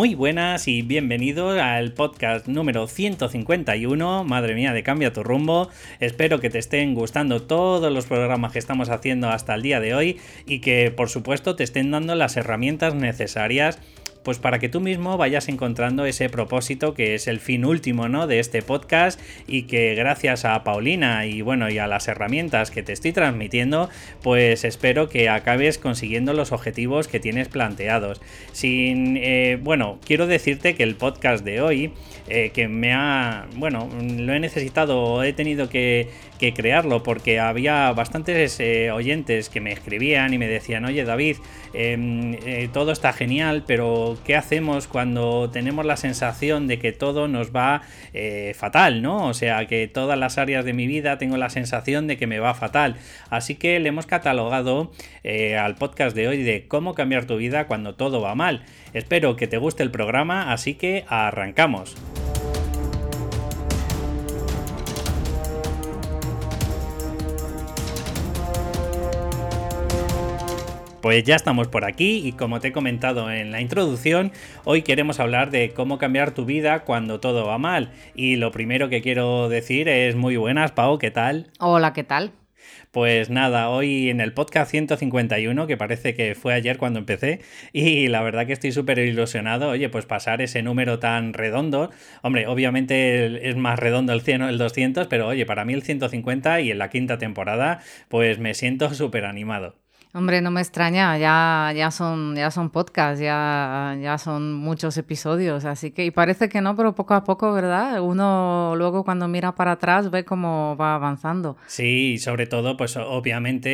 Muy buenas y bienvenidos al podcast número 151. Madre mía, de Cambia tu rumbo. Espero que te estén gustando todos los programas que estamos haciendo hasta el día de hoy y que por supuesto te estén dando las herramientas necesarias pues para que tú mismo vayas encontrando ese propósito que es el fin último ¿no? de este podcast y que gracias a Paulina y bueno y a las herramientas que te estoy transmitiendo pues espero que acabes consiguiendo los objetivos que tienes planteados sin eh, bueno quiero decirte que el podcast de hoy eh, que me ha bueno lo he necesitado he tenido que crearlo, porque había bastantes eh, oyentes que me escribían y me decían, oye David, em, eh, todo está genial, pero ¿qué hacemos cuando tenemos la sensación de que todo nos va eh, fatal, ¿no? O sea, que todas las áreas de mi vida tengo la sensación de que me va fatal. Así que le hemos catalogado al podcast de hoy de cómo cambiar tu vida cuando todo va mal. Espero que te guste el programa, así que arrancamos. Pues ya estamos por aquí y como te he comentado en la introducción, hoy queremos hablar de cómo cambiar tu vida cuando todo va mal. Y lo primero que quiero decir es muy buenas, Pau, ¿qué tal? Hola, ¿qué tal? Pues nada, hoy en el podcast 151, que parece que fue ayer cuando empecé, y la verdad que estoy súper ilusionado, oye, pues pasar ese número tan redondo, hombre, obviamente es más redondo el 100 o el 200, pero oye, para mí el 150 y en la quinta temporada, pues me siento súper animado. Hombre, no me extraña, ya, ya son, ya son podcasts, ya, ya son muchos episodios, así que, y parece que no, pero poco a poco, ¿verdad? Uno luego cuando mira para atrás ve cómo va avanzando. Sí, y sobre todo, pues obviamente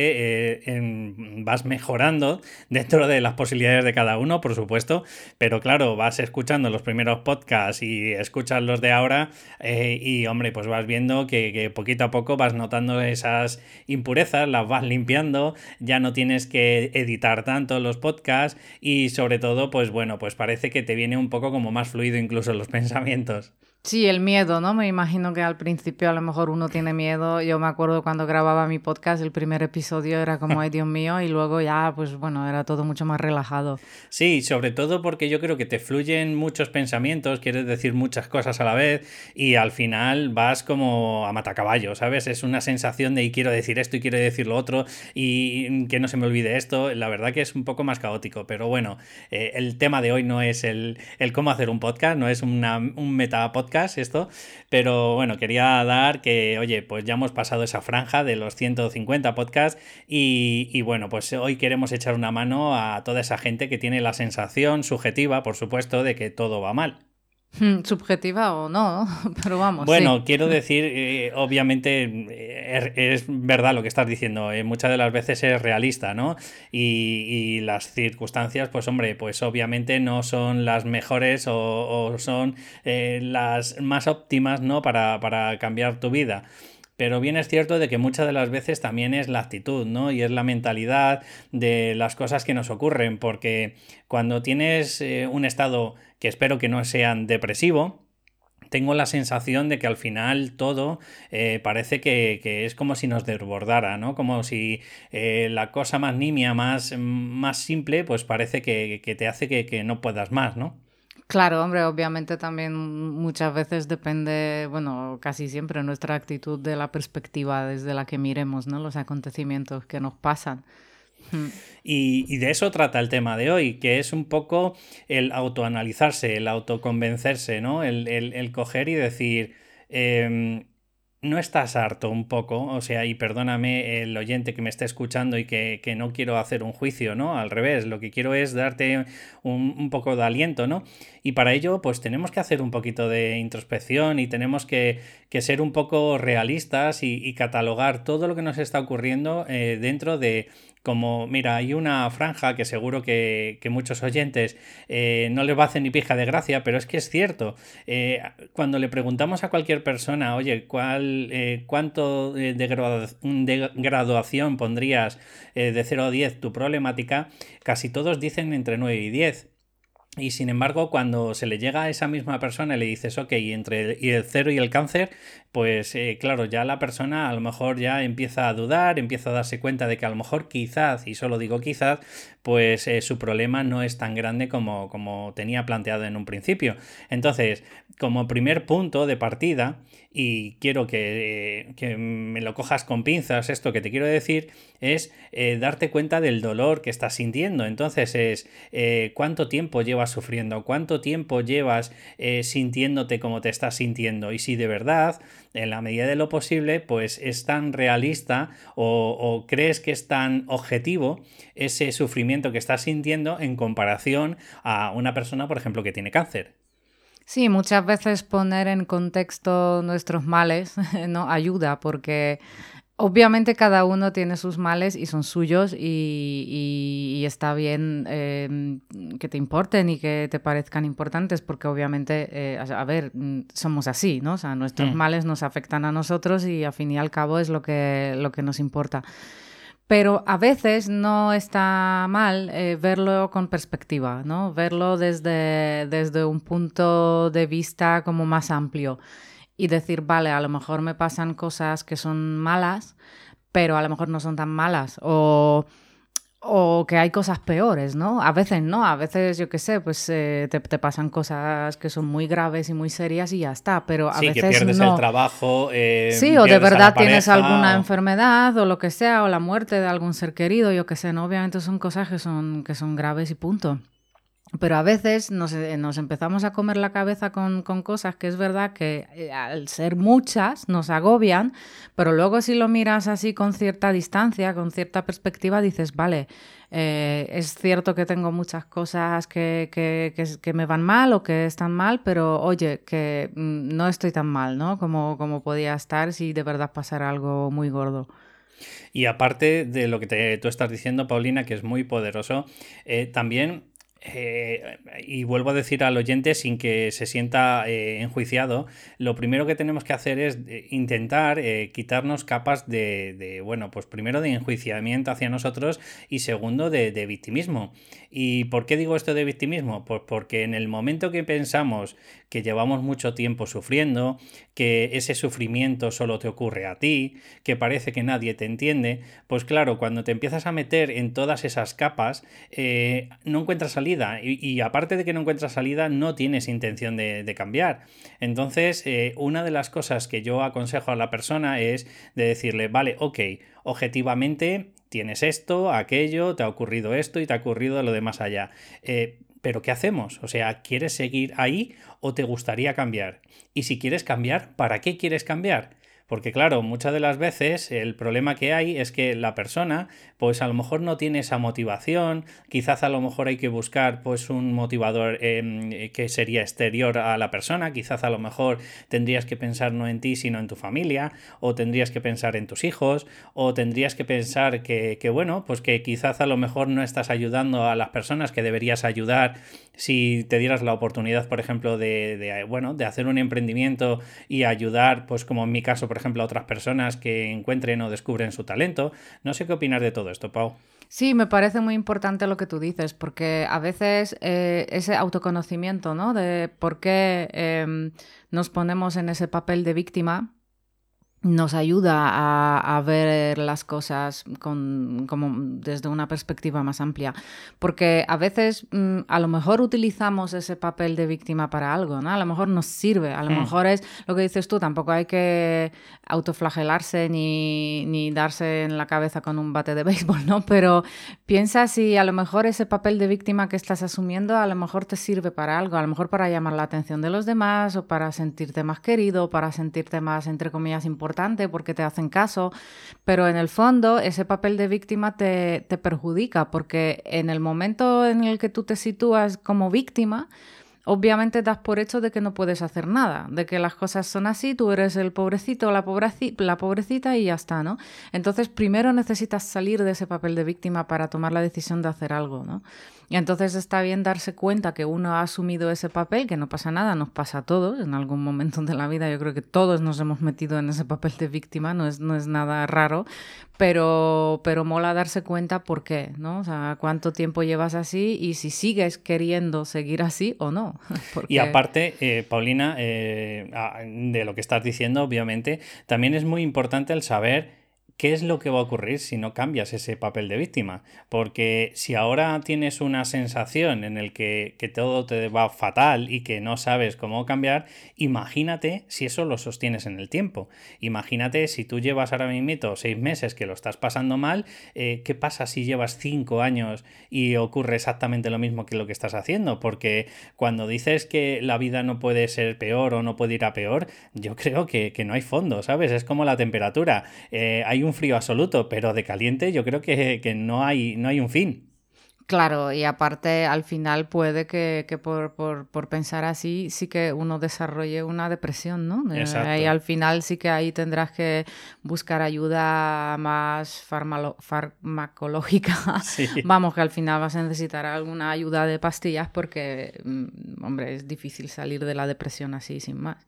eh, vas mejorando dentro de las posibilidades de cada uno, por supuesto, pero claro, vas escuchando los primeros podcasts y escuchas los de ahora eh, y, hombre, pues vas viendo que, que poquito a poco vas notando esas impurezas, las vas limpiando, ya no tienes tienes que editar tanto los podcasts y sobre todo, pues bueno, pues parece que te viene un poco como más fluido incluso los pensamientos. Sí, el miedo, ¿no? Me imagino que al principio a lo mejor uno tiene miedo. Yo me acuerdo cuando grababa mi podcast, el primer episodio era como, ay Dios mío, y luego ya, pues bueno, era todo mucho más relajado. Sí, sobre todo porque yo creo que te fluyen muchos pensamientos, quieres decir muchas cosas a la vez y al final vas como a matacaballo, ¿sabes? Es una sensación de y quiero decir esto y quiero decir lo otro y que no se me olvide esto. La verdad que es un poco más caótico, pero bueno, eh, el tema de hoy no es el, el cómo hacer un podcast, no es una, un meta podcast esto, pero bueno, quería dar que, oye, pues ya hemos pasado esa franja de los 150 podcasts y, y bueno, pues hoy queremos echar una mano a toda esa gente que tiene la sensación subjetiva, por supuesto, de que todo va mal. Subjetiva o no, pero vamos. Bueno, quiero decir, eh, obviamente eh, es, verdad lo que estás diciendo, eh, muchas de las veces es realista, ¿no? Y, las circunstancias, pues hombre, pues obviamente no son las mejores o, son las más óptimas, ¿no? Para, para cambiar tu vida. Pero bien es cierto de que muchas de las veces también es la actitud, ¿no? Y es la mentalidad de las cosas que nos ocurren, porque cuando tienes eh, un estado que espero que no sean depresivo, tengo la sensación de que al final todo eh, parece que, es como si nos desbordara, ¿no? Como si eh, la cosa más nimia, más, más simple, pues parece que, que te hace que, que no puedas más, ¿no? Claro, hombre, obviamente también muchas veces depende, bueno, casi siempre nuestra actitud de la perspectiva desde la que miremos, ¿no? Los acontecimientos que nos pasan. Hmm. Y, de eso trata el tema de hoy, que es un poco el autoanalizarse, el autoconvencerse, ¿no? El, el, coger y decir, em, no estás harto un poco, o sea, y perdóname el oyente que me está escuchando y que, no quiero hacer un juicio, ¿no? Al revés, lo que quiero es darte un, poco de aliento, ¿no? Y para ello, pues tenemos que hacer un poquito de introspección y tenemos que, ser un poco realistas y, catalogar todo lo que nos está ocurriendo eh, dentro de, como, mira, hay una franja que seguro que, muchos oyentes eh, no les va a hacer ni pija de gracia, pero es que es cierto. Eh, cuando le preguntamos a cualquier persona, oye, ¿cuál, eh, ¿cuánto de, de, graduación pondrías de 0 a 10 tu problemática? Casi todos dicen entre 9 y 10. Y sin embargo, cuando se le llega a esa misma persona y le dices, ok, entre el, el cero y el cáncer, pues eh, claro, ya la persona a lo mejor ya empieza a dudar, empieza a darse cuenta de que a lo mejor quizás, y solo digo quizás, pues eh, su problema no es tan grande como, como tenía planteado en un principio. Entonces, como primer punto de partida, y quiero que, me lo cojas con pinzas, esto que te quiero decir es eh, darte cuenta del dolor que estás sintiendo. Entonces es eh, cuánto tiempo llevas sufriendo, cuánto tiempo llevas eh, sintiéndote como te estás sintiendo y si de verdad, en la medida de lo posible, pues es tan realista o crees que es tan objetivo ese sufrimiento que estás sintiendo en comparación a una persona, por ejemplo, que tiene cáncer. Sí, muchas veces poner en contexto nuestros males no ayuda porque obviamente cada uno tiene sus males y son suyos y, está bien em, que te importen y que te parezcan importantes porque obviamente, eh, a ver, mm, somos así, ¿no? O sea, nuestros males nos afectan a nosotros y a fin y al cabo es lo que, lo que nos importa. Pero a veces no está mal eh, verlo con perspectiva, ¿no? Verlo desde, desde un punto de vista como más amplio y decir, vale, a lo mejor me pasan cosas que son malas, pero a lo mejor no son tan malas. O o que hay cosas peores, ¿no? A veces no, a veces yo qué sé, pues eh, te, pasan cosas que son muy graves y muy serias y ya está, pero a sí, veces que pierdes el trabajo. Eh, sí, o de verdad tienes alguna enfermedad o lo que sea, o la muerte de algún ser querido, yo qué sé, ¿no? Obviamente son cosas que son, que son graves y punto. Pero a veces nos, eh, nos, empezamos a comer la cabeza con, con cosas que es verdad que eh, al ser muchas nos agobian, pero luego si lo miras así con cierta distancia, con cierta perspectiva, dices, vale, eh, es cierto que tengo muchas cosas que, que, que, me van mal o que están mal, pero oye, que mm, no estoy tan mal, ¿no? Como, como podía estar si de verdad pasara algo muy gordo. Y aparte de lo que te, tú estás diciendo, Paulina, que es muy poderoso, también eh, y vuelvo a decir al oyente sin que se sienta eh, enjuiciado, lo primero que tenemos que hacer es eh, intentar quitarnos capas de, bueno, pues primero de enjuiciamiento hacia nosotros y segundo de, de, victimismo. ¿Y por qué digo esto de victimismo? Pues porque en el momento que pensamos que llevamos mucho tiempo sufriendo, que ese sufrimiento solo te ocurre a ti, que parece que nadie te entiende, pues claro, cuando te empiezas a meter en todas esas capas, no encuentras salida y, aparte de que no encuentras salida, no tienes intención de, cambiar. Entonces, eh, una de las cosas que yo aconsejo a la persona es de decirle, vale, ok, objetivamente tienes esto, aquello, te ha ocurrido esto y te ha ocurrido lo de más allá. Eh, pero ¿qué hacemos? O sea, ¿quieres seguir ahí o te gustaría cambiar? Y si quieres cambiar, ¿para qué quieres cambiar? Porque claro, muchas de las veces el problema que hay es que la persona pues a lo mejor no tiene esa motivación, quizás a lo mejor hay que buscar pues un motivador em, que sería exterior a la persona, quizás a lo mejor tendrías que pensar no en ti sino en tu familia, o tendrías que pensar en tus hijos, o tendrías que pensar que, que bueno, pues que quizás a lo mejor no estás ayudando a las personas que deberías ayudar. Si te dieras la oportunidad, por ejemplo, de, bueno, de hacer un emprendimiento y ayudar, pues como en mi caso, por ejemplo, a otras personas que encuentren o descubren su talento. No sé qué opinar de todo esto, Pau. Sí, me parece muy importante lo que tú dices, porque a veces eh, ese autoconocimiento, ¿no? De por qué em, nos ponemos en ese papel de víctima, nos ayuda a, ver las cosas con, como desde una perspectiva más amplia. Porque a veces mm, a lo mejor utilizamos ese papel de víctima para algo, ¿no? A lo mejor nos sirve, a lo mm. mejor es lo que dices tú, tampoco hay que autoflagelarse ni, ni darse en la cabeza con un bate de béisbol, ¿no? Pero piensa si a lo mejor ese papel de víctima que estás asumiendo a lo mejor te sirve para algo, a lo mejor para llamar la atención de los demás o para sentirte más querido, para sentirte más, entre comillas, importante porque te hacen caso, pero en el fondo ese papel de víctima te, perjudica porque en el momento en el que tú te sitúas como víctima, obviamente das por hecho de que no puedes hacer nada, de que las cosas son así, tú eres el pobrecito la, la pobrecita y ya está, ¿no? Entonces, primero necesitas salir de ese papel de víctima para tomar la decisión de hacer algo, ¿no? Y entonces está bien darse cuenta que uno ha asumido ese papel, que no pasa nada, nos pasa a todos, en algún momento de la vida yo creo que todos nos hemos metido en ese papel de víctima, no es, no es nada raro, pero, pero mola darse cuenta por qué, ¿no? O sea, cuánto tiempo llevas así y si sigues queriendo seguir así o no. Y aparte, eh, Paulina, eh, de lo que estás diciendo, obviamente, también es muy importante el saber ¿qué es lo que va a ocurrir si no cambias ese papel de víctima? Porque si ahora tienes una sensación en el que, todo te va fatal y que no sabes cómo cambiar, imagínate si eso lo sostienes en el tiempo. Imagínate si tú llevas ahora mismo seis meses que lo estás pasando mal, eh, ¿qué pasa si llevas cinco años y ocurre exactamente lo mismo que lo que estás haciendo? Porque cuando dices que la vida no puede ser peor o no puede ir a peor, yo creo que, no hay fondo, ¿sabes? Es como la temperatura. Eh, hay un frío absoluto, pero de caliente yo creo que, que no, hay, no hay un fin. Claro, y aparte al final puede que, por, por, pensar así sí que uno desarrolle una depresión, ¿no? Eh, y al final sí que ahí tendrás que buscar ayuda más farmacológica. Vamos, que al final vas a necesitar alguna ayuda de pastillas porque, mm, hombre, es difícil salir de la depresión así sin más.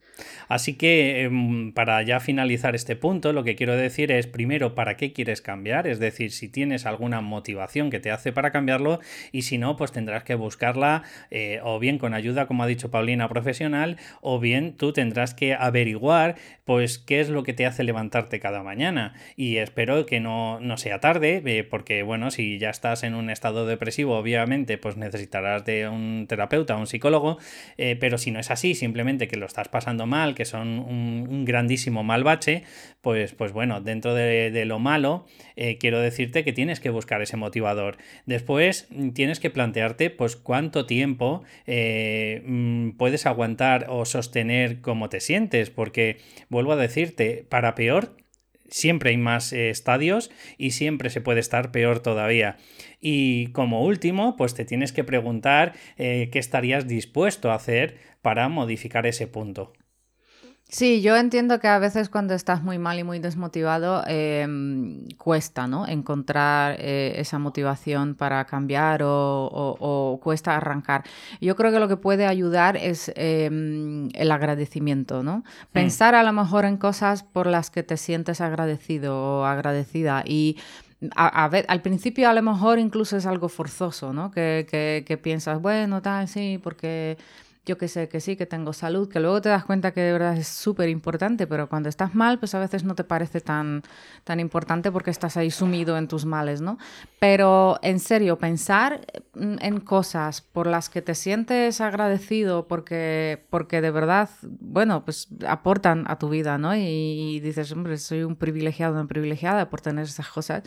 Así que em, para ya finalizar este punto, lo que quiero decir es primero para qué quieres cambiar, es decir, si tienes alguna motivación que te hace para cambiarlo y si no, pues tendrás que buscarla eh, o bien con ayuda, como ha dicho Paulina, profesional, o bien tú tendrás que averiguar pues qué es lo que te hace levantarte cada mañana. Y espero que no, sea tarde, eh, porque bueno, si ya estás en un estado depresivo, obviamente, pues necesitarás de un terapeuta, un psicólogo, eh, pero si no es así, simplemente que lo estás pasando mal, que son un, grandísimo mal bache, pues, pues bueno, dentro de, lo malo, quiero decirte que tienes que buscar ese motivador. Después, tienes que plantearte pues cuánto tiempo eh, mm, puedes aguantar o sostener cómo te sientes, porque vuelvo a decirte, para peor siempre hay más eh, estadios y siempre se puede estar peor todavía. Y como último, pues te tienes que preguntar eh, qué estarías dispuesto a hacer para modificar ese punto. Sí, yo entiendo que a veces cuando estás muy mal y muy desmotivado em, cuesta, ¿no? Encontrar eh, esa motivación para cambiar o, cuesta arrancar. Yo creo que lo que puede ayudar es em, el agradecimiento, ¿no? Pensar a lo mejor en cosas por las que te sientes agradecido o agradecida y a, ver, al principio a lo mejor incluso es algo forzoso, ¿no? Que, que, que piensas, bueno, tal, sí, porque yo que sé, que sí, que tengo salud, que luego te das cuenta que de verdad es súper importante, pero cuando estás mal, pues a veces no te parece tan, tan importante porque estás ahí sumido en tus males, ¿no? Pero en serio, pensar en cosas por las que te sientes agradecido porque, porque de verdad, bueno, pues aportan a tu vida, ¿no? Y, dices, hombre, soy un privilegiado, una privilegiada por tener esas cosas,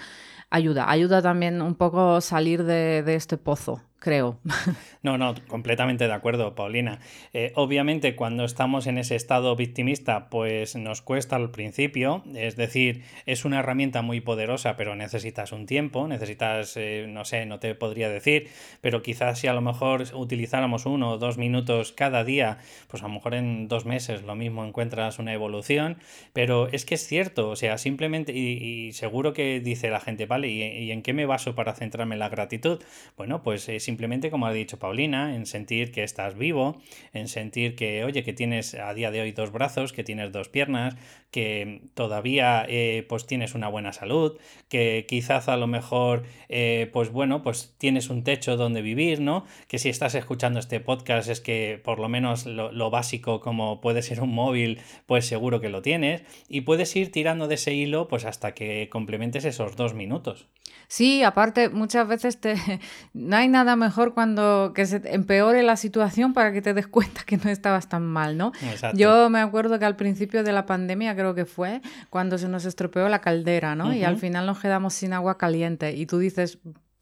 ayuda, ayuda también un poco salir de, de este pozo creo. No, no, completamente de acuerdo, Paulina. Eh, obviamente, cuando estamos en ese estado victimista, pues nos cuesta al principio, es decir, es una herramienta muy poderosa, pero necesitas un tiempo, necesitas, eh, no sé, no te podría decir, pero quizás si a lo mejor utilizáramos uno o dos minutos cada día, pues a lo mejor en dos meses lo mismo encuentras una evolución, pero es que es cierto, o sea, simplemente, y, seguro que dice la gente, vale, ¿y, en qué me baso para centrarme en la gratitud? Bueno, pues es simplemente, como ha dicho Paulina, en sentir que estás vivo, en sentir que, oye, que tienes a día de hoy dos brazos, que tienes dos piernas, que todavía eh, pues tienes una buena salud, que quizás a lo mejor, eh, pues bueno, pues tienes un techo donde vivir, ¿no? Que si estás escuchando este podcast es que por lo menos lo, lo básico como puede ser un móvil, pues seguro que lo tienes y puedes ir tirando de ese hilo pues hasta que complementes esos dos minutos. Sí, aparte muchas veces te... no hay nada mejor cuando que se empeore la situación para que te des cuenta que no estabas tan mal, ¿no? Yo me acuerdo que al principio de la pandemia creo que fue cuando se nos estropeó la caldera, ¿no? Y al final nos quedamos sin agua caliente y tú dices,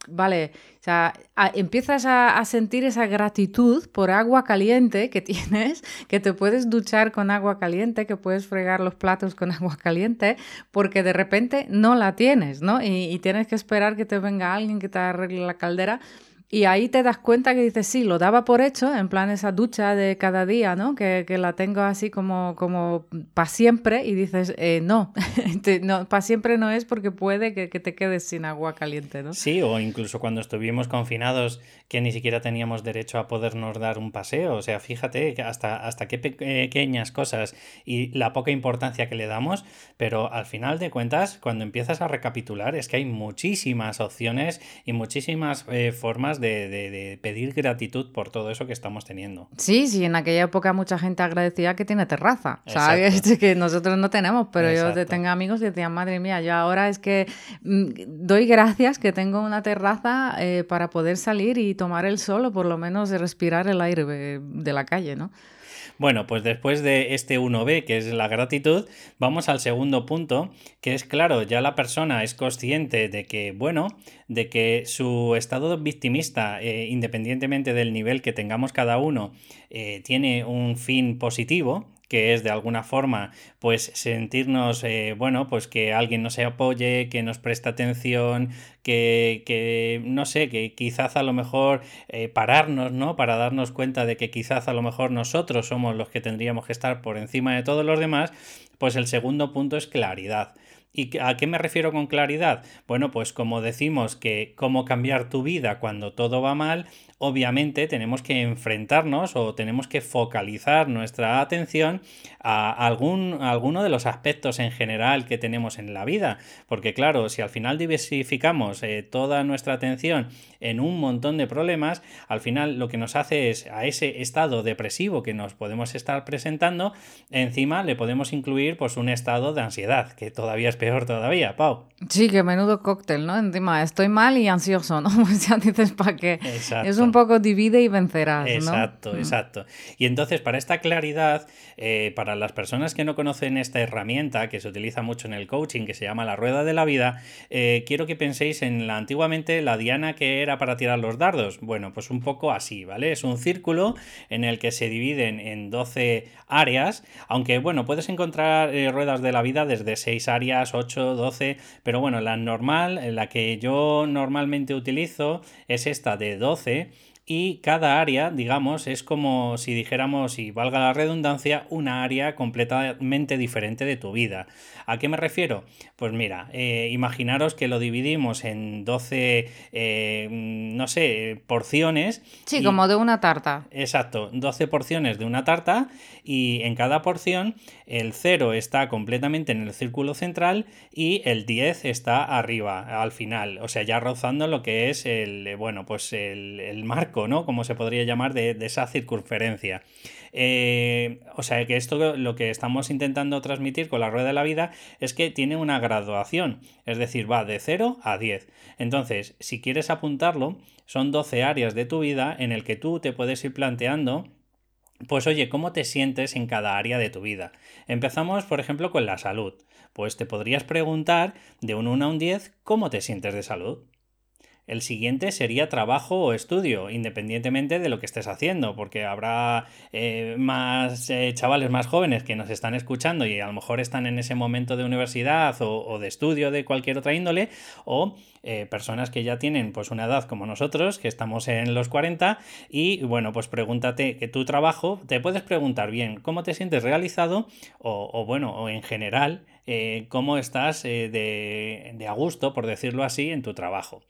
Vale, o sea, empiezas a, sentir esa gratitud por agua caliente que tienes, que te puedes duchar con agua caliente, que puedes fregar los platos con agua caliente, porque de repente no la tienes, ¿no? Y, y tienes que esperar que te venga alguien que te arregle la caldera Y ahí te das cuenta que dices, sí, lo daba por hecho, en plan esa ducha de cada día, ¿no? Que, que la tengo así como, como para siempre y dices, eh, no, no para siempre no es porque puede que, que, te quedes sin agua caliente, ¿no? Sí, o incluso cuando estuvimos confinados que ni siquiera teníamos derecho a podernos dar un paseo. O sea, fíjate hasta, hasta qué pequeñas cosas y la poca importancia que le damos, pero al final de cuentas, cuando empiezas a recapitular, es que hay muchísimas opciones y muchísimas eh, formas de, pedir gratitud por todo eso que estamos teniendo. Sí, sí, en aquella época mucha gente agradecía que tiene terraza, ¿sabes? Que nosotros no tenemos, pero yo tengo amigos que decían, madre mía, yo ahora es que mm, doy gracias que tengo una terraza eh, para poder salir y tomar el sol o por lo menos respirar el aire de la calle, ¿no? Bueno, pues después de este 1B, que es la gratitud, vamos al segundo punto, que es claro, ya la persona es consciente de que, bueno, de que su estado victimista, eh, independientemente del nivel que tengamos cada uno, eh, tiene un fin positivo, que es de alguna forma pues sentirnos eh, bueno pues que alguien nos apoye que nos preste atención que, que no sé que quizás a lo mejor pararnos no para darnos cuenta de que quizás a lo mejor nosotros somos los que tendríamos que estar por encima de todos los demás pues el segundo punto es claridad ¿Y a qué me refiero con claridad? Bueno, pues como decimos que cómo cambiar tu vida cuando todo va mal, obviamente tenemos que enfrentarnos o tenemos que focalizar nuestra atención a algún, alguno de los aspectos en general que tenemos en la vida. Porque claro, si al final diversificamos eh, toda nuestra atención en un montón de problemas, al final lo que nos hace es a ese estado depresivo que nos podemos estar presentando, encima le podemos incluir pues un estado de ansiedad, que todavía es peor todavía, Pau. Sí, que menudo cóctel, ¿no? Encima estoy mal y ansioso, ¿no? Pues ya dices para qué. Es un poco divide y vencerás. Exacto, mm. exacto. Y entonces, para esta claridad, eh, para las personas que no conocen esta herramienta que se utiliza mucho en el coaching, que se llama la rueda de la vida, eh, quiero que penséis en la antiguamente la diana que era para tirar los dardos. Bueno, pues un poco así, ¿vale? Es un círculo en el que se dividen en 12 áreas, aunque bueno, puedes encontrar eh, ruedas de la vida desde 6 áreas, 8, 12, pero bueno, la normal, la que yo normalmente utilizo es esta de 12 y cada área, digamos, es como si dijéramos, y valga la redundancia, una área completamente diferente de tu vida. ¿A qué me refiero? Pues mira, eh, imaginaros que lo dividimos en 12, eh, no sé, porciones. Sí, como de una tarta. Exacto, 12 porciones de una tarta y en cada porción el 0 está completamente en el círculo central y el 10 está arriba, al final, o sea, ya rozando lo que es el, bueno, pues el, el marco ¿no? Como se podría llamar de, esa circunferencia. Eh, o sea que esto lo que estamos intentando transmitir con la rueda de la vida es que tiene una graduación, es decir, va de 0 a 10. Entonces, si quieres apuntarlo, son 12 áreas de tu vida en el que tú te puedes ir planteando pues oye, ¿cómo te sientes en cada área de tu vida? Empezamos, por ejemplo, con la salud. Pues te podrías preguntar de un 1 a un 10, ¿cómo te sientes de salud? El siguiente sería trabajo o estudio, independientemente de lo que estés haciendo, porque habrá eh, más eh, chavales más jóvenes que nos están escuchando y a lo mejor están en ese momento de universidad o, de estudio de cualquier otra índole, o eh, personas que ya tienen pues una edad como nosotros, que estamos en los 40, y bueno, pues pregúntate que tu trabajo, te puedes preguntar bien cómo te sientes realizado o, bueno, o en general, cómo estás de, de a gusto, por decirlo así, en tu trabajo.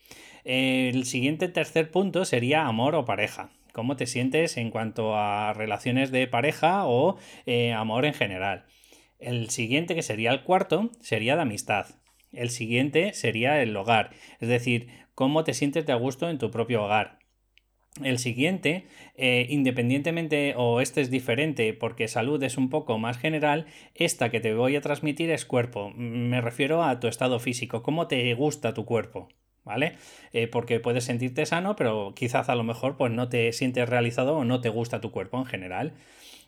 El siguiente tercer punto sería amor o pareja. ¿Cómo te sientes en cuanto a relaciones de pareja o eh, amor en general? El siguiente, que sería el cuarto, sería de amistad. El siguiente sería el hogar, es decir, cómo te sientes de a gusto en tu propio hogar. El siguiente, eh, independientemente o este es diferente porque salud es un poco más general, esta que te voy a transmitir es cuerpo. Me refiero a tu estado físico, cómo te gusta tu cuerpo. ¿vale? Eh, porque puedes sentirte sano, pero quizás a lo mejor pues no te sientes realizado o no te gusta tu cuerpo en general.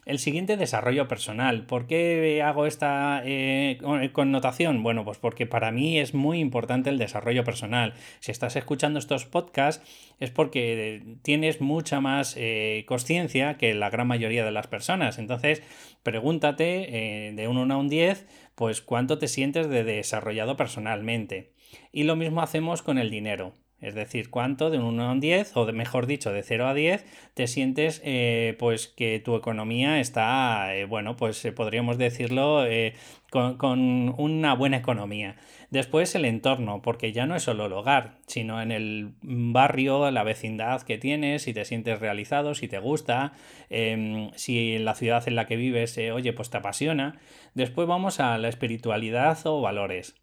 El siguiente, desarrollo personal. ¿Por qué hago esta eh, connotación? Bueno, pues porque para mí es muy importante el desarrollo personal. Si estás escuchando estos podcasts es porque tienes mucha más eh, conciencia que la gran mayoría de las personas. Entonces, pregúntate de un 1 a un 10, pues cuánto te sientes de desarrollado personalmente. Y lo mismo hacemos con el dinero. Es decir, cuánto de un 1 a un 10, o de, mejor dicho, de 0 a 10, te sientes eh, pues que tu economía está, eh, bueno, pues eh, podríamos decirlo, con, con, una buena economía. Después el entorno, porque ya no es solo el hogar, sino en el barrio, la vecindad que tienes, si te sientes realizado, si te gusta, em, si la ciudad en la que vives, oye, pues te apasiona. Después vamos a la espiritualidad o valores.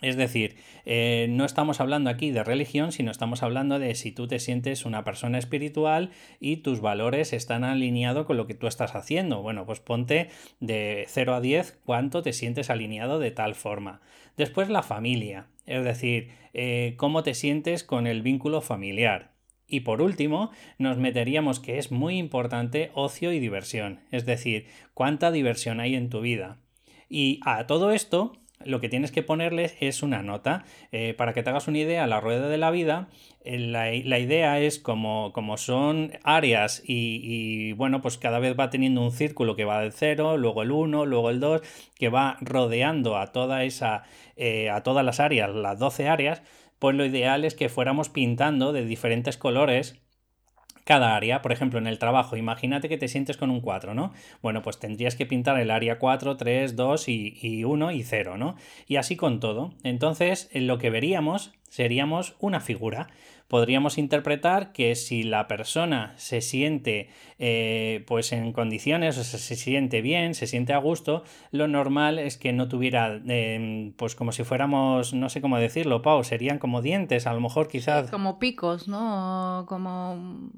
Es decir, eh, no estamos hablando aquí de religión, sino estamos hablando de si tú te sientes una persona espiritual y tus valores están alineados con lo que tú estás haciendo. Bueno, pues ponte de 0 a 10 cuánto te sientes alineado de tal forma. Después la familia, es decir, eh, cómo te sientes con el vínculo familiar. Y por último, nos meteríamos que es muy importante ocio y diversión, es decir, cuánta diversión hay en tu vida. Y a todo esto lo que tienes que ponerles es una nota. Eh, para que te hagas una idea, la rueda de la vida, eh, la, idea es como, como son áreas y, bueno, pues cada vez va teniendo un círculo que va del 0, luego el 1, luego el 2, que va rodeando a toda esa, eh, a todas las áreas, las 12 áreas, pues lo ideal es que fuéramos pintando de diferentes colores cada área. Por ejemplo, en el trabajo, imagínate que te sientes con un 4, ¿no? Bueno, pues tendrías que pintar el área 4, 3, 2 y, y 1 y 0, ¿no? Y así con todo. Entonces, lo que veríamos seríamos una figura podríamos interpretar que si la persona se siente eh, pues en condiciones, o sea, se siente bien, se siente a gusto, lo normal es que no tuviera, em, pues como si fuéramos, no sé cómo decirlo, Pau, serían como dientes, a lo mejor quizás... como picos, ¿no? Como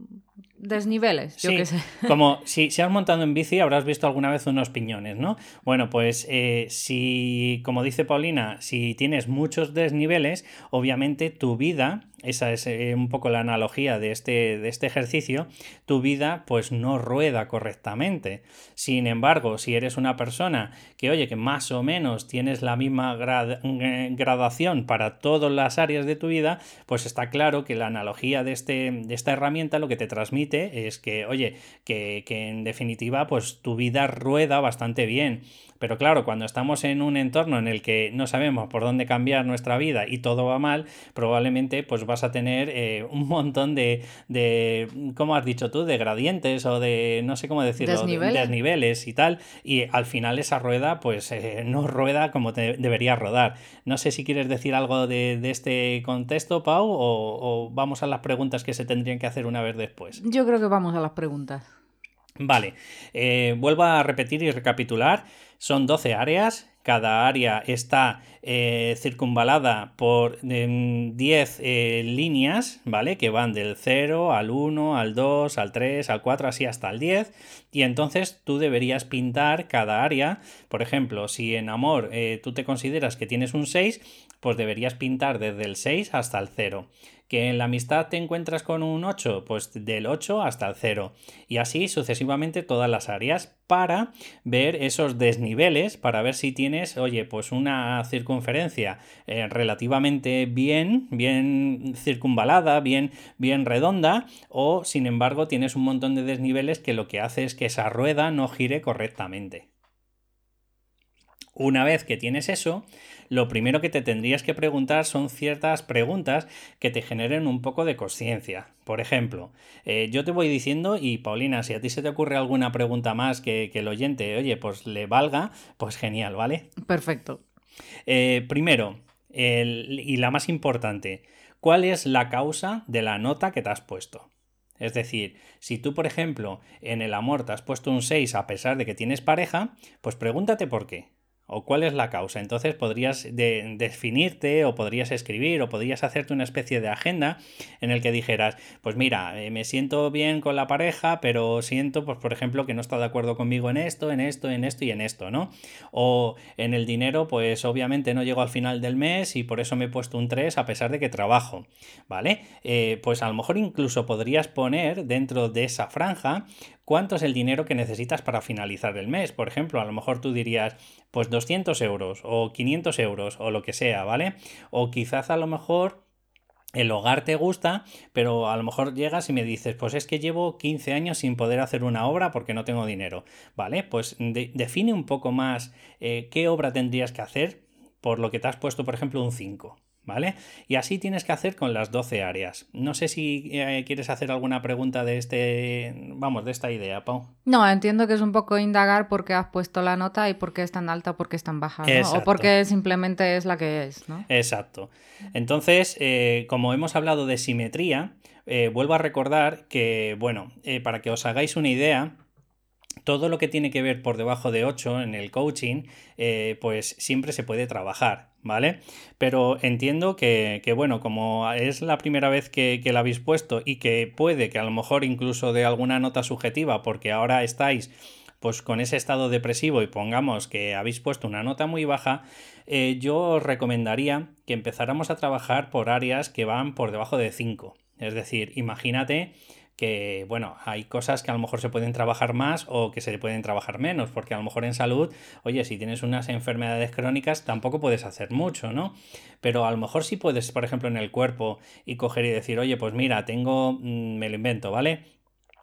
desniveles, yo qué sé. Como si, se has montado en bici, habrás visto alguna vez unos piñones, ¿no? Bueno, pues eh, si, como dice Paulina, si tienes muchos desniveles, obviamente tu vida esa es eh, un poco la analogía de este, de este ejercicio, tu vida pues no rueda correctamente. Sin embargo, si eres una persona que, oye, que más o menos tienes la misma eh, gradación para todas las áreas de tu vida, pues está claro que la analogía de, este, de esta herramienta lo que te transmite es que, oye, que, que en definitiva pues tu vida rueda bastante bien. Pero claro, cuando estamos en un entorno en el que no sabemos por dónde cambiar nuestra vida y todo va mal, probablemente pues vas a tener eh, un montón de, de, ¿cómo has dicho tú? De gradientes o de, no sé cómo decirlo, desniveles, desniveles y tal. Y al final esa rueda pues eh, no rueda como debería rodar. No sé si quieres decir algo de, este contexto, Pau, o vamos a las preguntas que se tendrían que hacer una vez después. Yo creo que vamos a las preguntas. Vale, eh, vuelvo a repetir y recapitular. Son 12 áreas. Cada área está eh, circunvalada por 10 em, eh, líneas, ¿vale? Que van del 0 al 1, al 2, al 3, al 4, así hasta el 10. Y entonces tú deberías pintar cada área. Por ejemplo, si en amor tú te consideras que tienes un 6, pues deberías pintar desde el 6 hasta el 0 que en la amistad te encuentras con un 8, pues del 8 hasta el 0. Y así sucesivamente todas las áreas para ver esos desniveles, para ver si tienes, oye, pues una circunferencia eh, relativamente bien, bien circunvalada, bien, bien redonda, o sin embargo tienes un montón de desniveles que lo que hace es que esa rueda no gire correctamente. Una vez que tienes eso, lo primero que te tendrías que preguntar son ciertas preguntas que te generen un poco de conciencia. Por ejemplo, eh, yo te voy diciendo y Paulina, si a ti se te ocurre alguna pregunta más que, el oyente, oye, pues le valga, pues genial, ¿vale? Perfecto. Eh, primero, y la más importante, ¿cuál es la causa de la nota que te has puesto? Es decir, si tú, por ejemplo, en el amor te has puesto un 6 a pesar de que tienes pareja, pues pregúntate por qué o cuál es la causa. Entonces podrías definirte o podrías escribir o podrías hacerte una especie de agenda en el que dijeras, pues mira, eh, me siento bien con la pareja, pero siento, pues por ejemplo, que no está de acuerdo conmigo en esto, en esto, en esto y en esto, ¿no? O en el dinero, pues obviamente no llego al final del mes y por eso me he puesto un 3 a pesar de que trabajo, ¿vale? Eh, pues a lo mejor incluso podrías poner dentro de esa franja cuánto es el dinero que necesitas para finalizar el mes. Por ejemplo, a lo mejor tú dirías, pues 200 euros o 500 euros o lo que sea, ¿vale? O quizás a lo mejor el hogar te gusta, pero a lo mejor llegas y me dices, pues es que llevo 15 años sin poder hacer una obra porque no tengo dinero, ¿vale? Pues define un poco más eh, qué obra tendrías que hacer por lo que te has puesto, por ejemplo, un 5. ¿Vale? Y así tienes que hacer con las 12 áreas. No sé si eh, quieres hacer alguna pregunta de este, vamos, de esta idea, Pau. No, entiendo que es un poco indagar por qué has puesto la nota y por qué es tan alta, por qué es tan baja, ¿no? O por qué simplemente es la que es, ¿no? Exacto. Entonces, eh, como hemos hablado de simetría, eh, vuelvo a recordar que, bueno, para que os hagáis una idea, todo lo que tiene que ver por debajo de 8 en el coaching, pues siempre se puede trabajar. ¿Vale? Pero entiendo que, bueno, como es la primera vez que, que la habéis puesto y que puede que a lo mejor incluso de alguna nota subjetiva, porque ahora estáis pues con ese estado depresivo y pongamos que habéis puesto una nota muy baja, eh, yo os recomendaría que empezáramos a trabajar por áreas que van por debajo de 5. Es decir, imagínate que, bueno, hay cosas que a lo mejor se pueden trabajar más o que se pueden trabajar menos, porque a lo mejor en salud, oye, si tienes unas enfermedades crónicas, tampoco puedes hacer mucho, ¿no? Pero a lo mejor sí puedes, por ejemplo, en el cuerpo y coger y decir, oye, pues mira, tengo, mm, me lo invento, ¿vale?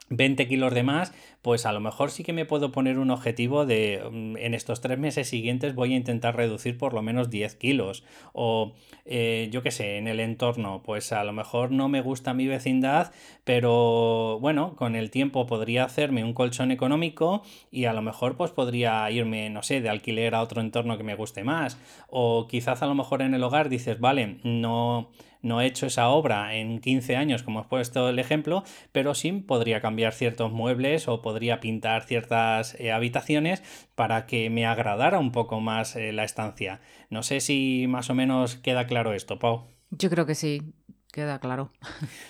20 kilos de más, pues a lo mejor sí que me puedo poner un objetivo de mm, en estos tres meses siguientes voy a intentar reducir por lo menos 10 kilos. O eh, yo qué sé, en el entorno, pues a lo mejor no me gusta mi vecindad, pero bueno, con el tiempo podría hacerme un colchón económico y a lo mejor pues podría irme, no sé, de alquiler a otro entorno que me guste más. O quizás a lo mejor en el hogar dices, vale, no no he hecho esa obra en 15 años, como he puesto el ejemplo, pero sí podría cambiar ciertos muebles o podría pintar ciertas eh, habitaciones para que me agradara un poco más eh, la estancia. No sé si más o menos queda claro esto, Pau. Yo creo que sí queda claro.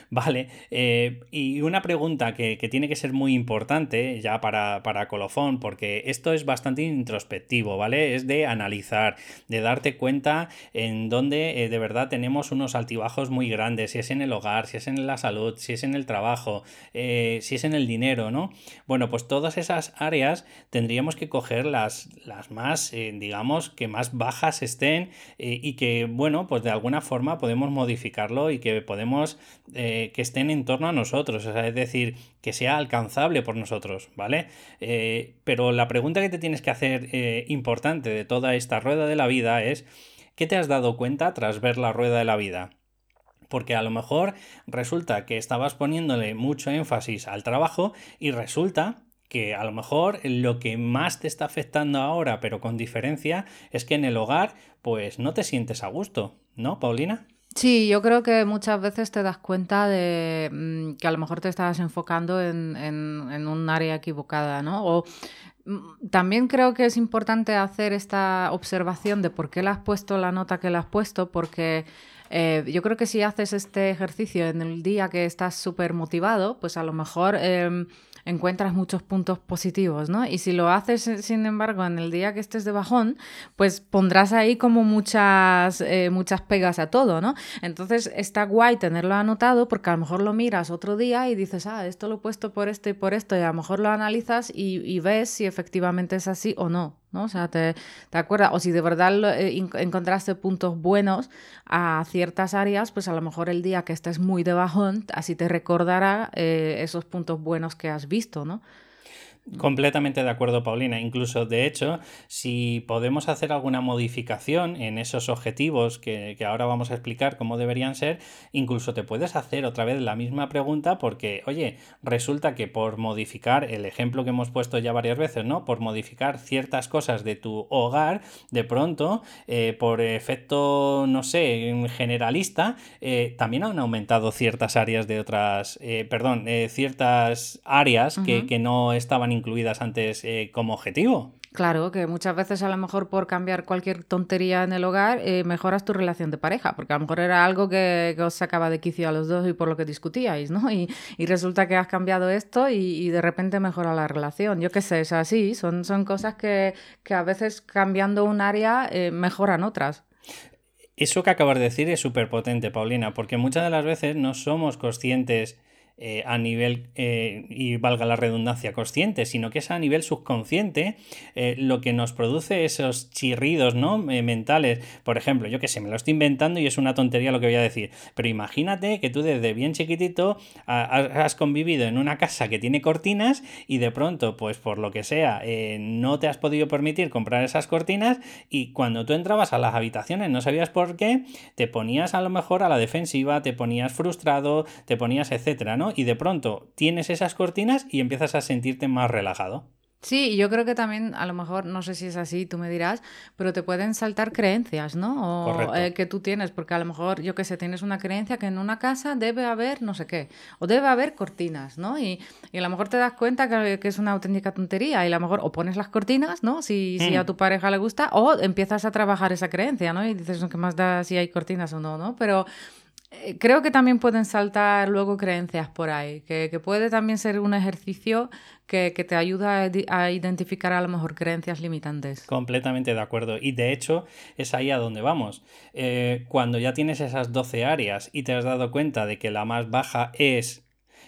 Vale, eh, y una pregunta que, tiene que ser muy importante ya para, para, colofón, porque esto es bastante introspectivo, ¿vale? Es de analizar, de darte cuenta en dónde eh, de verdad tenemos unos altibajos muy grandes, si es en el hogar, si es en la salud, si es en el trabajo, eh, si es en el dinero, ¿no? Bueno, pues todas esas áreas tendríamos que coger las, las más, digamos, que más bajas estén y que, bueno, pues de alguna forma podemos modificarlo y que podemos eh, que estén en torno a nosotros, es decir, que sea alcanzable por nosotros, ¿vale? Eh, pero la pregunta que te tienes que hacer eh, importante de toda esta rueda de la vida es, ¿qué te has dado cuenta tras ver la rueda de la vida? Porque a lo mejor resulta que estabas poniéndole mucho énfasis al trabajo y resulta que a lo mejor lo que más te está afectando ahora, pero con diferencia, es que en el hogar pues no te sientes a gusto, ¿no, Paulina? Sí, yo creo que muchas veces te das cuenta de mm, que a lo mejor te estabas enfocando en, en, un área equivocada, ¿no? O mm, también creo que es importante hacer esta observación de por qué le has puesto la nota que le has puesto, porque eh, yo creo que si haces este ejercicio en el día que estás súper motivado, pues a lo mejor em, encuentras muchos puntos positivos, ¿no? Y si lo haces, eh, sin embargo, en el día que estés de bajón, pues pondrás ahí como muchas, eh, muchas pegas a todo, ¿no? Entonces está guay tenerlo anotado porque a lo mejor lo miras otro día y dices, ah, esto lo he puesto por esto y por esto, y a lo mejor lo analizas y, y ves si efectivamente es así o no. ¿No? O sea, te, te acuerdas, o si de verdad eh, encontraste puntos buenos a ciertas áreas, pues a lo mejor el día que estés muy de bajón, así te recordará eh, esos puntos buenos que has visto, ¿no? Completamente de acuerdo, Paulina. Incluso, de hecho, si podemos hacer alguna modificación en esos objetivos que, ahora vamos a explicar cómo deberían ser, incluso te puedes hacer otra vez la misma pregunta porque, oye, resulta que por modificar el ejemplo que hemos puesto ya varias veces, ¿no? Por modificar ciertas cosas de tu hogar, de pronto, eh, por efecto, no sé, generalista, eh, también han aumentado ciertas áreas de otras, eh, perdón, ciertas áreas que, que no estaban incluidas antes eh, como objetivo. Claro, que muchas veces a lo mejor por cambiar cualquier tontería en el hogar eh, mejoras tu relación de pareja, porque a lo mejor era algo que, os sacaba de quicio a los dos y por lo que discutíais, ¿no? Y, resulta que has cambiado esto y, de repente mejora la relación. Yo qué sé, es así, son, son cosas que, a veces cambiando un área eh, mejoran otras. Eso que acabas de decir es súper potente, Paulina, porque muchas de las veces no somos conscientes eh, a nivel, eh, y valga la redundancia, consciente, sino que es a nivel subconsciente eh, lo que nos produce esos chirridos ¿no? mentales. Por ejemplo, yo que sé, me lo estoy inventando y es una tontería lo que voy a decir, pero imagínate que tú desde bien chiquitito has convivido en una casa que tiene cortinas y de pronto, pues por lo que sea, no te has podido permitir comprar esas cortinas y cuando tú entrabas a las habitaciones no sabías por qué, te ponías a lo mejor a la defensiva, te ponías frustrado, te ponías etcétera, ¿no? Y de pronto tienes esas cortinas y empiezas a sentirte más relajado. Sí, yo creo que también, a lo mejor, no sé si es así, tú me dirás, pero te pueden saltar creencias, ¿no? O eh, que tú tienes, porque a lo mejor, yo qué sé, tienes una creencia que en una casa debe haber no sé qué, o debe haber cortinas, ¿no? Y, y a lo mejor te das cuenta que, que, es una auténtica tontería, y a lo mejor o pones las cortinas, ¿no? Si, si a mm. tu pareja le gusta, o empiezas a trabajar esa creencia, ¿no? Y dices, ¿qué más da si hay cortinas o no, ¿no? Pero creo que también pueden saltar luego creencias por ahí, que, puede también ser un ejercicio que, te ayuda a, identificar a lo mejor creencias limitantes. Completamente de acuerdo. Y de hecho es ahí a donde vamos. Eh, cuando ya tienes esas 12 áreas y te has dado cuenta de que la más baja es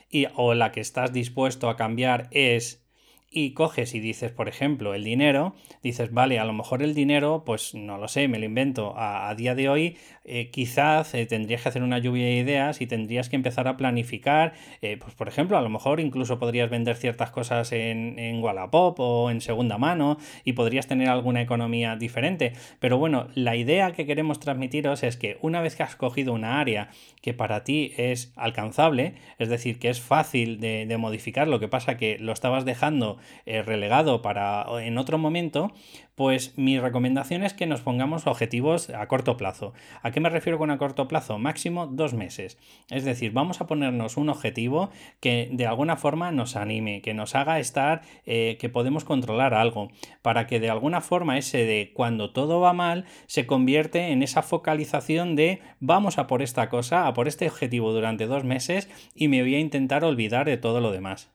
y, o la que estás dispuesto a cambiar es y coges y dices, por ejemplo, el dinero, dices, vale, a lo mejor el dinero, pues no lo sé, me lo invento. A, día de hoy, eh, quizás eh, tendrías que hacer una lluvia de ideas y tendrías que empezar a planificar, eh, pues por ejemplo, a lo mejor incluso podrías vender ciertas cosas en, en Wallapop o en segunda mano y podrías tener alguna economía diferente. Pero bueno, la idea que queremos transmitiros es que una vez que has cogido una área que para ti es alcanzable, es decir, que es fácil de, de modificar, lo que pasa que lo estabas dejando relegado para en otro momento, pues mi recomendación es que nos pongamos objetivos a corto plazo. ¿A qué me refiero con a corto plazo? Máximo dos meses. Es decir, vamos a ponernos un objetivo que de alguna forma nos anime, que nos haga estar, eh, que podemos controlar algo, para que de alguna forma ese de cuando todo va mal se convierte en esa focalización de vamos a por esta cosa, a por este objetivo durante dos meses y me voy a intentar olvidar de todo lo demás.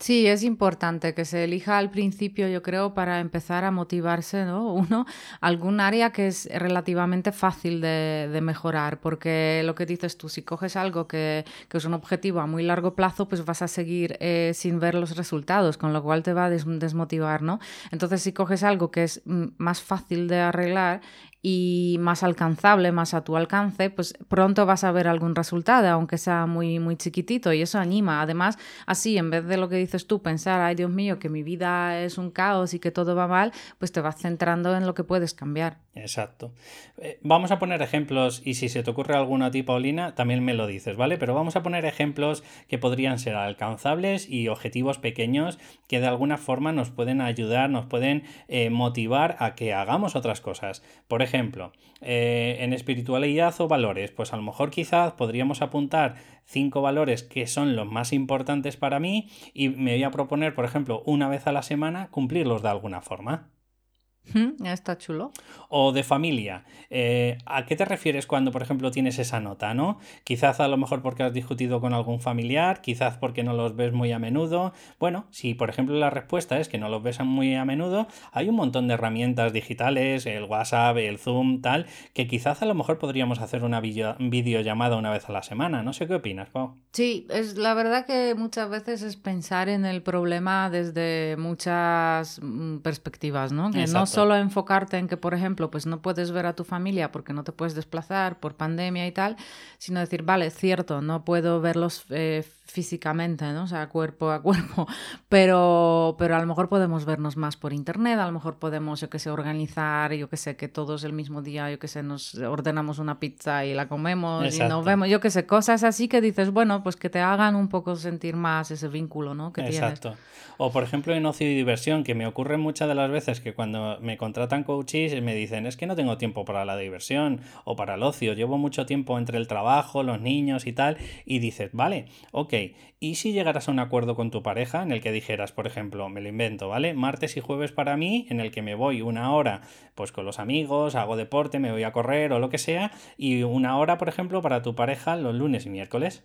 Sí, es importante que se elija al principio, yo creo, para empezar a motivarse, ¿no? Uno, algún área que es relativamente fácil de, mejorar, porque lo que dices tú, si coges algo que, es un objetivo a muy largo plazo, pues vas a seguir eh, sin ver los resultados, con lo cual te va a desmotivar, ¿no? Entonces, si coges algo que es mm, más fácil de arreglar y más alcanzable, más a tu alcance, pues pronto vas a ver algún resultado, aunque sea muy, muy chiquitito, y eso anima. Además, así, en vez de lo que dices tú, pensar, ay Dios mío, que mi vida es un caos y que todo va mal, pues te vas centrando en lo que puedes cambiar. Exacto. Eh, vamos a poner ejemplos, y si se te ocurre alguna a ti, Paulina, también me lo dices, ¿vale? Pero vamos a poner ejemplos que podrían ser alcanzables y objetivos pequeños que de alguna forma nos pueden ayudar, nos pueden eh, motivar a que hagamos otras cosas. Por ejemplo, ejemplo, eh, en espiritualidad o valores, pues a lo mejor quizás podríamos apuntar cinco valores que son los más importantes para mí y me voy a proponer, por ejemplo, una vez a la semana cumplirlos de alguna forma. Está chulo. O de familia. Eh, ¿A qué te refieres cuando, por ejemplo, tienes esa nota, no? Quizás a lo mejor porque has discutido con algún familiar, quizás porque no los ves muy a menudo. Bueno, si por ejemplo la respuesta es que no los ves muy a menudo, hay un montón de herramientas digitales, el WhatsApp, el Zoom, tal, que quizás a lo mejor podríamos hacer una videollamada una vez a la semana. No sé qué opinas, Pau. Sí, es la verdad que muchas veces es pensar en el problema desde muchas mm, perspectivas, ¿no? Que no solo enfocarte en que, por ejemplo, pues no puedes ver a tu familia porque no te puedes desplazar por pandemia y tal, sino decir, vale, cierto, no puedo verlos eh, físicamente, ¿no? O sea, cuerpo a cuerpo, pero, pero a lo mejor podemos vernos más por internet, a lo mejor podemos, yo qué sé, organizar, yo qué sé, que todos el mismo día, yo qué sé, nos ordenamos una pizza y la comemos y nos vemos, yo qué sé, cosas así que dices, bueno, pues que te hagan un poco sentir más ese vínculo, ¿no? Que Exacto. O por ejemplo en ocio y diversión, que me ocurre muchas de las veces que cuando me contratan coaches me dicen, es que no tengo tiempo para la diversión o para el ocio, llevo mucho tiempo entre el trabajo, los niños y tal, y dices, vale, ok, ¿y si llegaras a un acuerdo con tu pareja en el que dijeras, por ejemplo, me lo invento, ¿vale? Martes y jueves para mí, en el que me voy una hora pues con los amigos, hago deporte, me voy a correr o lo que sea, y una hora, por ejemplo, para tu pareja los lunes y miércoles.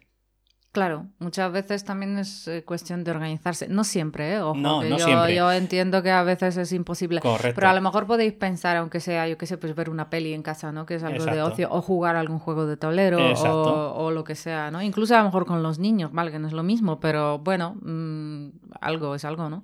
Claro, muchas veces también es eh, cuestión de organizarse. No siempre, ¿eh? Ojo, No, que no yo, siempre. yo entiendo que a veces es imposible. Correcto. Pero a lo mejor podéis pensar, aunque sea, yo qué sé, pues ver una peli en casa, ¿no? Que es algo de ocio. O jugar algún juego de tablero o, o lo que sea, ¿no? Incluso a lo mejor con los niños, ¿vale? Que no es lo mismo, pero bueno, mm, algo es algo, ¿no?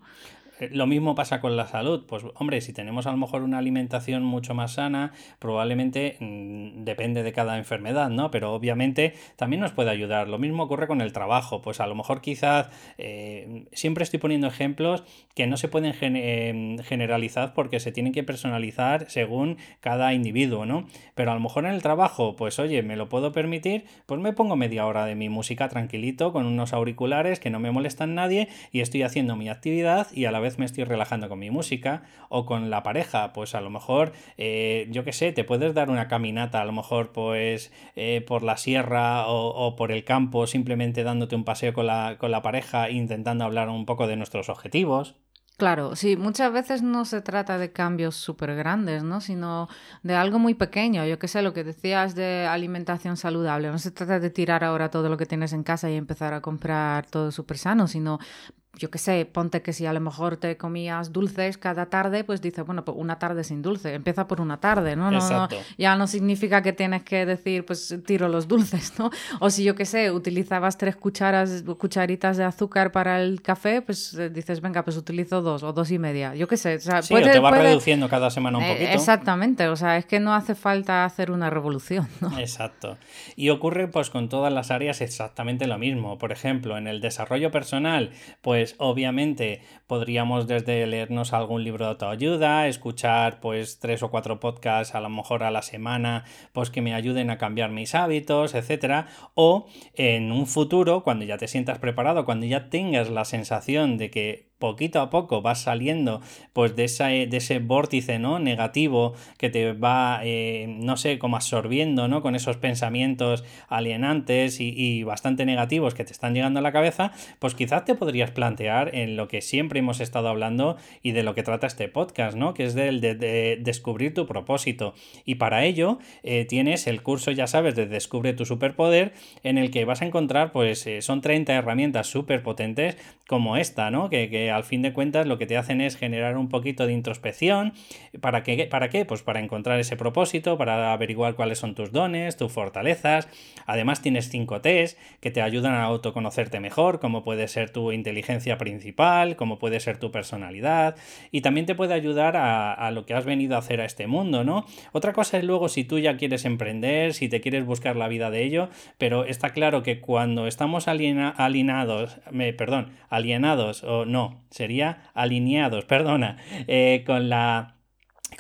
Eh, Lo mismo pasa con la salud. Pues, hombre, si tenemos a lo mejor una alimentación mucho más sana, probablemente mm, depende de cada enfermedad, ¿no? Pero obviamente también nos puede ayudar. Lo mismo ocurre con el trabajo. Pues a lo mejor quizás eh, siempre estoy poniendo ejemplos que no se pueden eh, generalizar porque se tienen que personalizar según cada individuo, ¿no? Pero a lo mejor en el trabajo, pues oye, me lo puedo permitir, pues me pongo media hora de mi música tranquilito con unos auriculares que no me molestan nadie y estoy haciendo mi actividad y a la vez me estoy relajando con mi música o con la pareja, pues a lo mejor, eh, yo qué sé, te puedes dar una caminata, a lo mejor pues eh, por la sierra o, por el campo, simplemente dándote un paseo con la, con la pareja intentando hablar un poco de nuestros objetivos. Claro, sí, muchas veces no se trata de cambios súper grandes, ¿no? Sino de algo muy pequeño. Yo qué sé, lo que decías de alimentación saludable. No se trata de tirar ahora todo lo que tienes en casa y empezar a comprar todo súper sano, sino, yo qué sé, ponte que si a lo mejor te comías dulces cada tarde, pues dices, bueno, pues una tarde sin dulce. Empieza por una tarde, ¿no? No, no, ya no significa que tienes que decir, pues tiro los dulces, ¿no? O si yo qué sé, utilizabas tres cucharas, cucharitas de azúcar para el café, pues eh, dices, venga, pues utilizo dos o dos y media. Yo qué sé. O sea, Sí, puede- o te vas puede- reduciendo cada semana un Eh, poquito. exactamente, o sea, es que no hace falta hacer una revolución, ¿no? Exacto. Y ocurre pues con todas las áreas exactamente lo mismo. Por ejemplo, en el desarrollo personal, pues obviamente podríamos desde leernos algún libro de autoayuda, escuchar pues tres o cuatro podcasts a lo mejor a la semana, pues que me ayuden a cambiar mis hábitos, etcétera, o en un futuro cuando ya te sientas preparado, cuando ya tengas la sensación de que poquito a poco vas saliendo pues de, esa, de ese vórtice ¿no? negativo que te va, eh, no sé, como absorbiendo ¿no? con esos pensamientos alienantes y, bastante negativos que te están llegando a la cabeza, pues quizás te podrías plantear en lo que siempre hemos estado hablando y de lo que trata este podcast, ¿no? que es del de, de descubrir tu propósito. Y para ello eh, tienes el curso, ya sabes, de Descubre tu superpoder, en el que vas a encontrar, pues eh, son 30 herramientas súper potentes como esta, ¿no? Que, que al fin de cuentas lo que te hacen es generar un poquito de introspección. ¿Para qué? ¿Para qué? Pues para encontrar ese propósito, para averiguar cuáles son tus dones, tus fortalezas. Además tienes 5 T's que te ayudan a autoconocerte mejor, como puede ser tu inteligencia principal, como puede ser tu personalidad, y también te puede ayudar a, lo que has venido a hacer a este mundo, ¿no? Otra cosa es luego si tú ya quieres emprender, si te quieres buscar la vida de ello, pero está claro que cuando estamos aliena, alienados, me, perdón, alienados, o no, sería alineados, perdona, eh, con la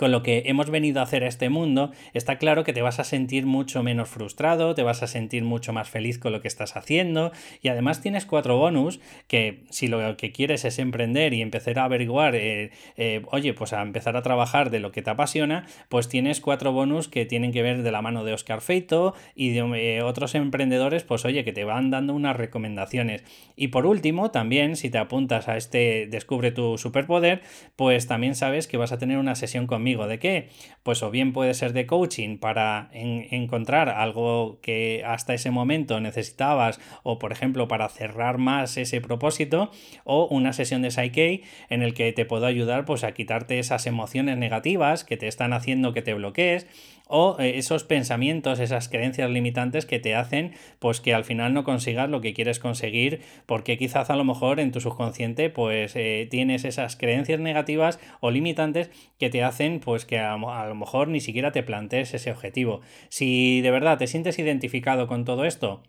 con lo que hemos venido a hacer a este mundo, está claro que te vas a sentir mucho menos frustrado, te vas a sentir mucho más feliz con lo que estás haciendo y además tienes cuatro bonus que si lo que quieres es emprender y empezar a averiguar, eh, eh, oye, pues a empezar a trabajar de lo que te apasiona, pues tienes cuatro bonus que tienen que ver de la mano de Oscar Feito y de eh, otros emprendedores, pues oye, que te van dando unas recomendaciones. Y por último, también si te apuntas a este Descubre tu superpoder, pues también sabes que vas a tener una sesión con ¿De qué? Pues o bien puede ser de coaching para en encontrar algo que hasta ese momento necesitabas o por ejemplo para cerrar más ese propósito o una sesión de Psyche en el que te puedo ayudar pues a quitarte esas emociones negativas que te están haciendo que te bloquees o eh, esos pensamientos, esas creencias limitantes que te hacen pues que al final no consigas lo que quieres conseguir porque quizás a lo mejor en tu subconsciente pues eh, tienes esas creencias negativas o limitantes que te hacen pues que a, a, lo mejor ni siquiera te plantees ese objetivo. Si de verdad te sientes identificado con todo esto,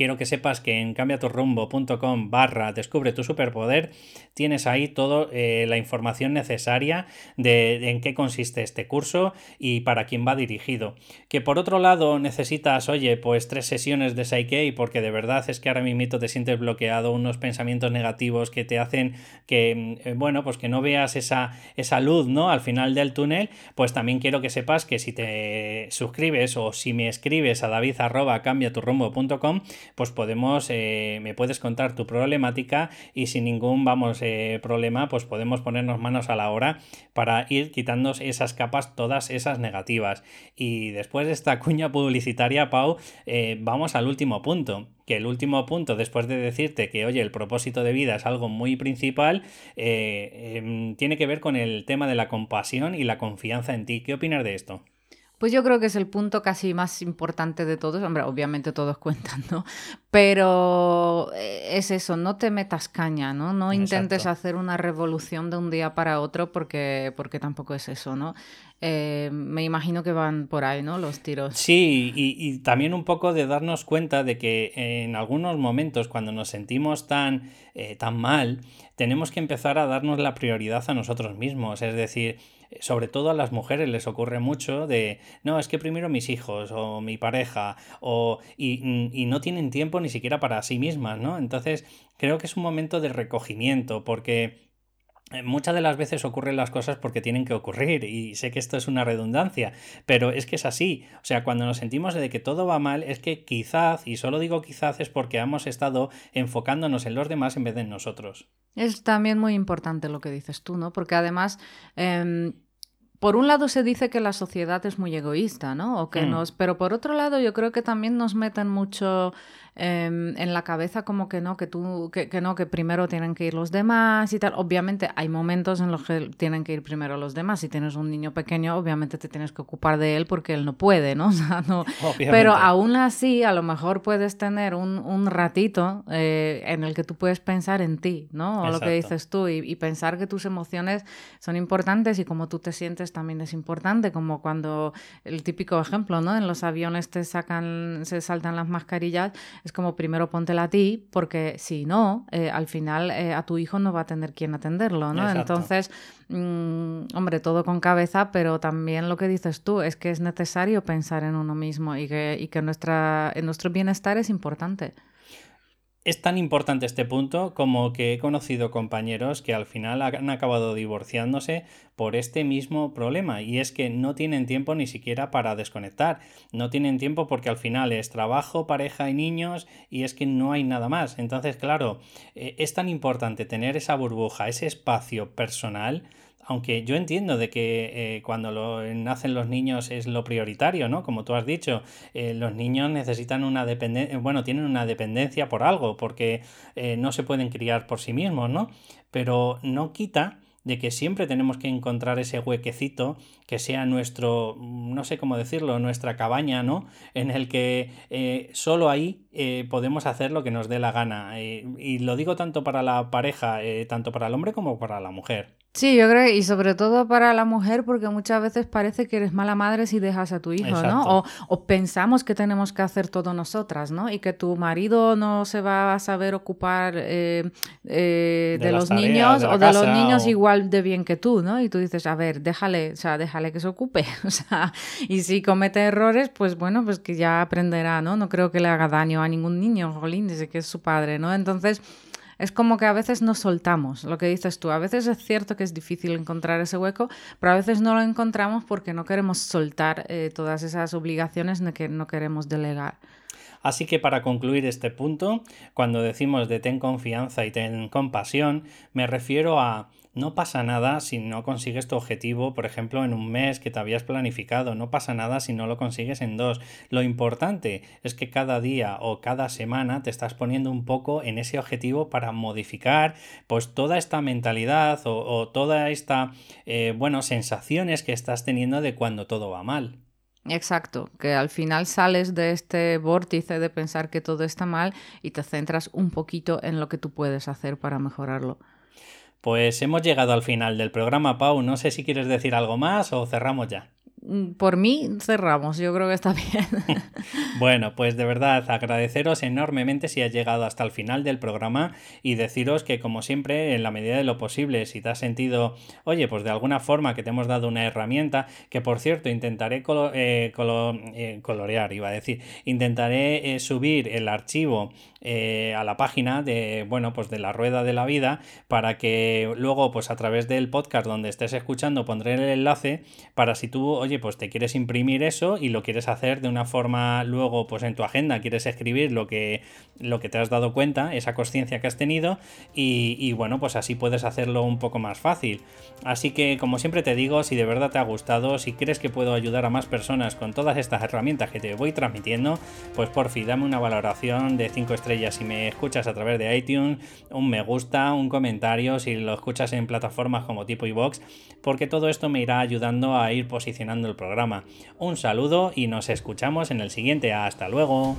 quiero que sepas que en cambiaturrumbo.com barra descubre tu superpoder tienes ahí toda eh, la información necesaria de, en qué consiste este curso y para quién va dirigido. Que por otro lado necesitas, oye, pues tres sesiones de Psyche porque de verdad es que ahora mismo te sientes bloqueado, unos pensamientos negativos que te hacen que, eh, bueno, pues que no veas esa, esa luz, ¿no? Al final del túnel, pues también quiero que sepas que si te suscribes o si me escribes a david arroba cambiaturrumbo.com pues podemos, eh, me puedes contar tu problemática y sin ningún, vamos, eh, problema, pues podemos ponernos manos a la obra para ir quitando esas capas, todas esas negativas. Y después de esta cuña publicitaria, Pau, eh, vamos al último punto que el último punto, después de decirte que, oye, el propósito de vida es algo muy principal, em, tiene que ver con el tema de la compasión y la confianza en ti. ¿Qué opinas de esto? Pues yo creo que es el punto casi más importante de todos. Hombre, obviamente todos cuentan, ¿no? Pero eh, es eso, no te metas caña, ¿no? No intentes hacer una revolución de un día para otro porque, porque tampoco es eso, ¿no? Eh, me imagino que van por ahí, ¿no? Los tiros. Sí, y, también un poco de darnos cuenta de que en algunos momentos cuando nos sentimos tan, eh, tan mal, tenemos que empezar a darnos la prioridad a nosotros mismos. Es decir, sobre todo a las mujeres les ocurre mucho de, no, es que primero mis hijos o mi pareja, o, y, y no tienen tiempo ni siquiera para sí mismas, ¿no? Entonces, creo que es un momento de recogimiento, porque muchas de las veces ocurren las cosas porque tienen que ocurrir y sé que esto es una redundancia, pero es que es así. O sea, cuando nos sentimos de que todo va mal es que quizás, y solo digo quizás, es porque hemos estado enfocándonos en los demás en vez de en nosotros. Es también muy importante lo que dices tú, ¿no? Porque además... Em, por un lado se dice que la sociedad es muy egoísta, ¿no? O que mm. nos, pero por otro lado yo creo que también nos meten mucho Em, en la cabeza como que no, que tú, que, que, no, que primero tienen que ir los demás y tal. Obviamente hay momentos en los que tienen que ir primero los demás. Si tienes un niño pequeño, obviamente te tienes que ocupar de él porque él no puede, ¿no? O sea, no. Pero aún así, a lo mejor puedes tener un, un ratito eh, en el que tú puedes pensar en ti, ¿no? O lo que dices tú y, y, pensar que tus emociones son importantes y cómo tú te sientes también es importante, como cuando el típico ejemplo, ¿no? En los aviones te sacan, se saltan las mascarillas es como primero póntela a ti, porque si no, eh, al final eh, a tu hijo no va a tener quien atenderlo, ¿no? Entonces, mm, hombre, todo con cabeza, pero también lo que dices tú es que es necesario pensar en uno mismo y que, y que nuestra, en nuestro bienestar es importante. Es tan importante este punto como que he conocido compañeros que al final han acabado divorciándose por este mismo problema y es que no tienen tiempo ni siquiera para desconectar, no tienen tiempo porque al final es trabajo, pareja y niños y es que no hay nada más. Entonces, claro, eh, es tan importante tener esa burbuja, ese espacio personal aunque yo entiendo de que eh, cuando lo, nacen los niños es lo prioritario, ¿no? Como tú has dicho, eh, los niños necesitan una dependencia, bueno, tienen una dependencia por algo, porque eh, no se pueden criar por sí mismos, ¿no? Pero no quita de que siempre tenemos que encontrar ese huequecito que sea nuestro, no sé cómo decirlo, nuestra cabaña, ¿no? En el que solo ahí podemos hacer lo que nos dé la gana. y lo digo tanto para la pareja, tanto para el hombre como para la mujer. Sí, yo creo, y sobre todo para la mujer, porque muchas veces parece que eres mala madre si dejas a tu hijo, ¿no? O, pensamos que tenemos que hacer todo nosotras, ¿no? Y que tu marido no se va a saber ocupar eh, eh, de, los niños o de los niños igual de bien que tú, ¿no? Y tú dices, a ver, déjale, o sea, déjale que se ocupe, o sea, y si comete errores, pues bueno, pues que ya aprenderá, ¿no? No creo que le haga daño a ningún niño, jolín, dice que es su padre, ¿no? Entonces es como que a veces nos soltamos, lo que dices tú. A veces es cierto que es difícil encontrar ese hueco, pero a veces no lo encontramos porque no queremos soltar eh, todas esas obligaciones que no queremos delegar. Así que para concluir este punto, cuando decimos de ten confianza y ten compasión, me refiero a no pasa nada si no consigues tu objetivo, por ejemplo, en un mes que te habías planificado. No pasa nada si no lo consigues en dos. Lo importante es que cada día o cada semana te estás poniendo un poco en ese objetivo para modificar pues toda esta mentalidad o, toda esta, eh, bueno, sensaciones que estás teniendo de cuando todo va mal. Exacto, que al final sales de este vórtice de pensar que todo está mal y te centras un poquito en lo que tú puedes hacer para mejorarlo. Pues hemos llegado al final del programa, Pau. No sé si quieres decir algo más o cerramos ya. Mm, por mí cerramos, yo creo que está bien. bueno, pues de verdad agradeceros enormemente si has llegado hasta el final del programa y deciros que como siempre, en la medida de lo posible, si te has sentido, oye, pues de alguna forma que te hemos dado una herramienta, que por cierto intentaré eh, eh, colorear, iba a decir, intentaré eh, subir el archivo a la página de, bueno, pues de la rueda de la vida para que luego, pues a través del podcast donde estés escuchando, pondré el enlace para si tú, oye, pues te quieres imprimir eso y lo quieres hacer de una forma luego, pues en tu agenda, quieres escribir lo que, lo que te has dado cuenta, esa conciencia que has tenido, y, y bueno, pues así puedes hacerlo un poco más fácil. Así que, como siempre te digo, si de verdad te ha gustado, si crees que puedo ayudar a más personas con todas estas herramientas que te voy transmitiendo, pues por fin dame una valoración de 5 estrellas si me escuchas a través de iTunes, un me gusta, un comentario si lo escuchas en plataformas como tipo iVox, porque todo esto me irá ayudando a ir posicionando el programa. Un saludo y nos escuchamos en el siguiente. Hasta luego.